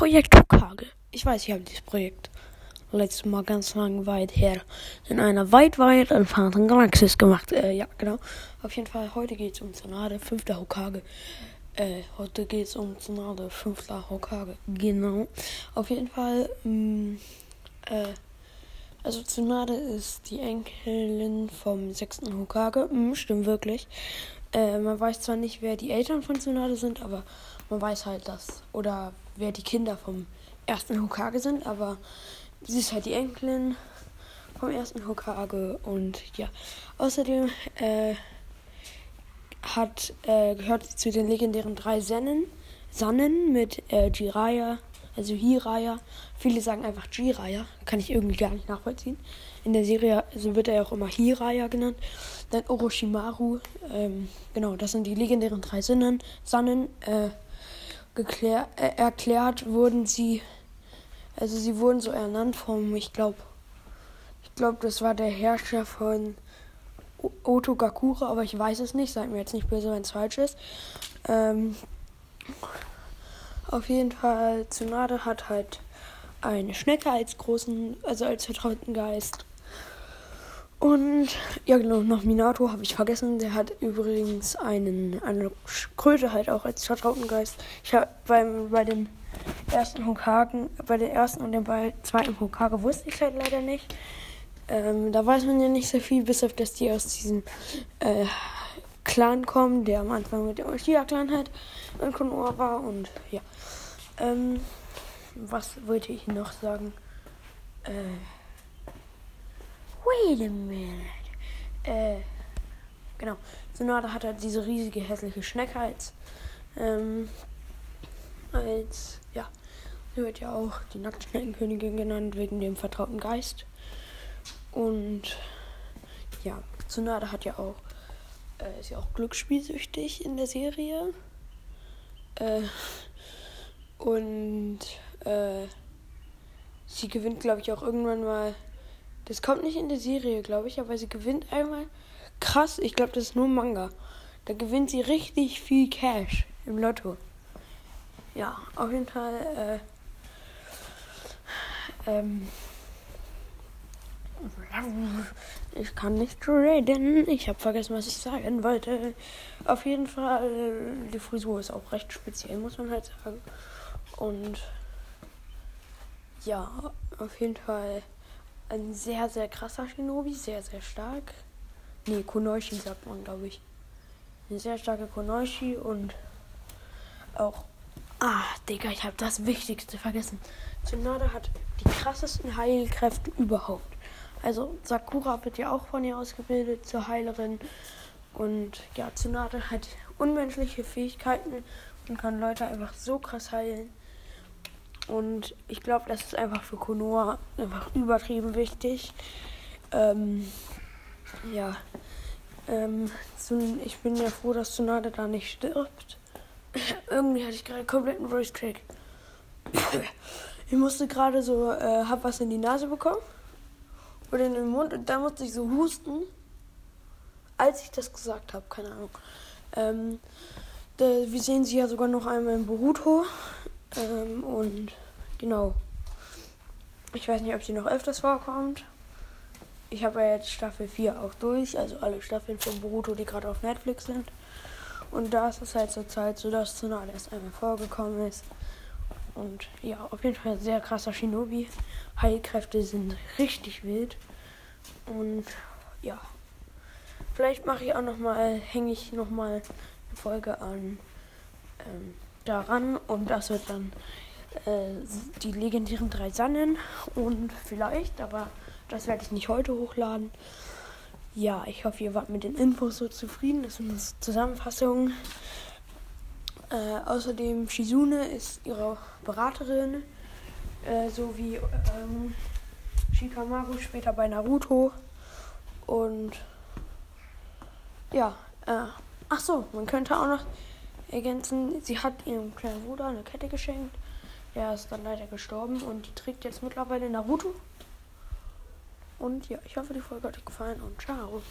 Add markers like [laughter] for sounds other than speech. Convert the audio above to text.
Projekt Hokage. Ich weiß, ich habe dieses Projekt letztes Mal ganz lang weit her in einer weit, weit entfernten Galaxis gemacht. Äh, ja, genau. Auf jeden Fall, heute geht es um Tsunade, fünfter Hokage. Äh, heute geht es um Tsunade, fünfter Hokage. Genau. Auf jeden Fall, mh, mm, äh, also Tsunade ist die Enkelin vom sechsten Hokage. Mh, stimmt wirklich. Äh, man weiß zwar nicht, wer die Eltern von Tsunade sind, aber man weiß halt, dass, oder wer die Kinder vom ersten Hokage sind, aber sie ist halt die Enkelin vom ersten Hokage und ja. Außerdem äh, hat, äh, gehört sie zu den legendären drei Sennen, Sannen mit äh, Jiraiya, also Hiraya. Viele sagen einfach Jiraiya, kann ich irgendwie gar nicht nachvollziehen. In der Serie also wird er ja auch immer Hiraya genannt. Dann Orochimaru, ähm, genau, das sind die legendären drei Sinnen, Sannen. Äh, geklär, äh, erklärt wurden sie, also sie wurden so ernannt vom, ich glaube, ich glaube, das war der Herrscher von Otogakura, aber ich weiß es nicht, seid mir jetzt nicht böse, wenn es falsch ist. Ähm, auf jeden Fall, Tsunade hat halt eine Schnecke als großen, also als vertrauten Geist. Und ja, genau, noch Minato habe ich vergessen. Der hat übrigens einen, eine Kröte halt auch als vertrauten Geist. Ich habe beim bei den ersten Hokagen, bei den ersten und dem bei zweiten Hokage wusste ich halt leider nicht. Ähm, da weiß man ja nicht so viel, bis auf dass die aus diesem äh, Clan kommen, der am Anfang mit dem Uchiha-Clan halt in Konoha war. Und ja. Ähm, was wollte ich noch sagen? Äh. Wait a minute. Äh, genau. Sonada hat halt diese riesige hässliche Schnecke als, ähm, als, ja, sie wird ja auch die Nacktschneckenkönigin genannt wegen dem vertrauten Geist. Und ja, Tsunade hat ja auch, äh, ist ja auch glücksspielsüchtig in der Serie. Äh, und äh, sie gewinnt, glaube ich, auch irgendwann mal das kommt nicht in der Serie, glaube ich, aber sie gewinnt einmal. Krass, ich glaube, das ist nur Manga. Da gewinnt sie richtig viel Cash im Lotto. Ja, auf jeden Fall. Äh, ähm, ich kann nicht reden. Ich habe vergessen, was ich sagen wollte. Auf jeden Fall, die Frisur ist auch recht speziell, muss man halt sagen. Und ja, auf jeden Fall ein sehr, sehr krasser Shinobi, sehr, sehr stark. Nee, Konoshi sagt man, glaube ich. Eine sehr starke Konoshi und auch. Ah, Digga, ich habe das Wichtigste vergessen. Tsunade hat die krassesten Heilkräfte überhaupt. Also Sakura wird ja auch von ihr ausgebildet zur Heilerin. Und ja, Tsunade hat unmenschliche Fähigkeiten und kann Leute einfach so krass heilen. Und ich glaube, das ist einfach für Konoha einfach übertrieben wichtig. Ähm, ja. Ähm, ich bin ja froh, dass Tsunade da nicht stirbt. [laughs] Irgendwie hatte ich gerade komplett einen Voice Crack. [laughs] ich musste gerade so, äh, hab was in die Nase bekommen. Oder in den Mund. Und dann musste ich so husten. Als ich das gesagt habe, keine Ahnung. Ähm, da, wir sehen sie ja sogar noch einmal in Boruto. Ähm, und genau. Ich weiß nicht, ob sie noch öfters vorkommt. Ich habe ja jetzt Staffel 4 auch durch, also alle Staffeln von Boruto, die gerade auf Netflix sind. Und da ist es halt zur Zeit so, dass Tsunade erst einmal vorgekommen ist. Und ja, auf jeden Fall sehr krasser Shinobi. Heilkräfte sind richtig wild. Und ja, vielleicht mache ich auch noch mal, hänge ich noch mal eine Folge an ähm, daran und das wird dann äh, die legendären drei Sannen und vielleicht, aber das werde ich nicht heute hochladen. Ja, ich hoffe, ihr wart mit den Infos so zufrieden. Das sind Zusammenfassungen. Äh, außerdem Shizune ist ihre Beraterin, äh, so wie ähm, Shikamaru später bei Naruto. Und ja, äh, ach so, man könnte auch noch ergänzen, sie hat ihrem kleinen Bruder eine Kette geschenkt. Der ist dann leider gestorben und die trägt jetzt mittlerweile Naruto. Und ja, ich hoffe, die Folge hat euch gefallen und ciao.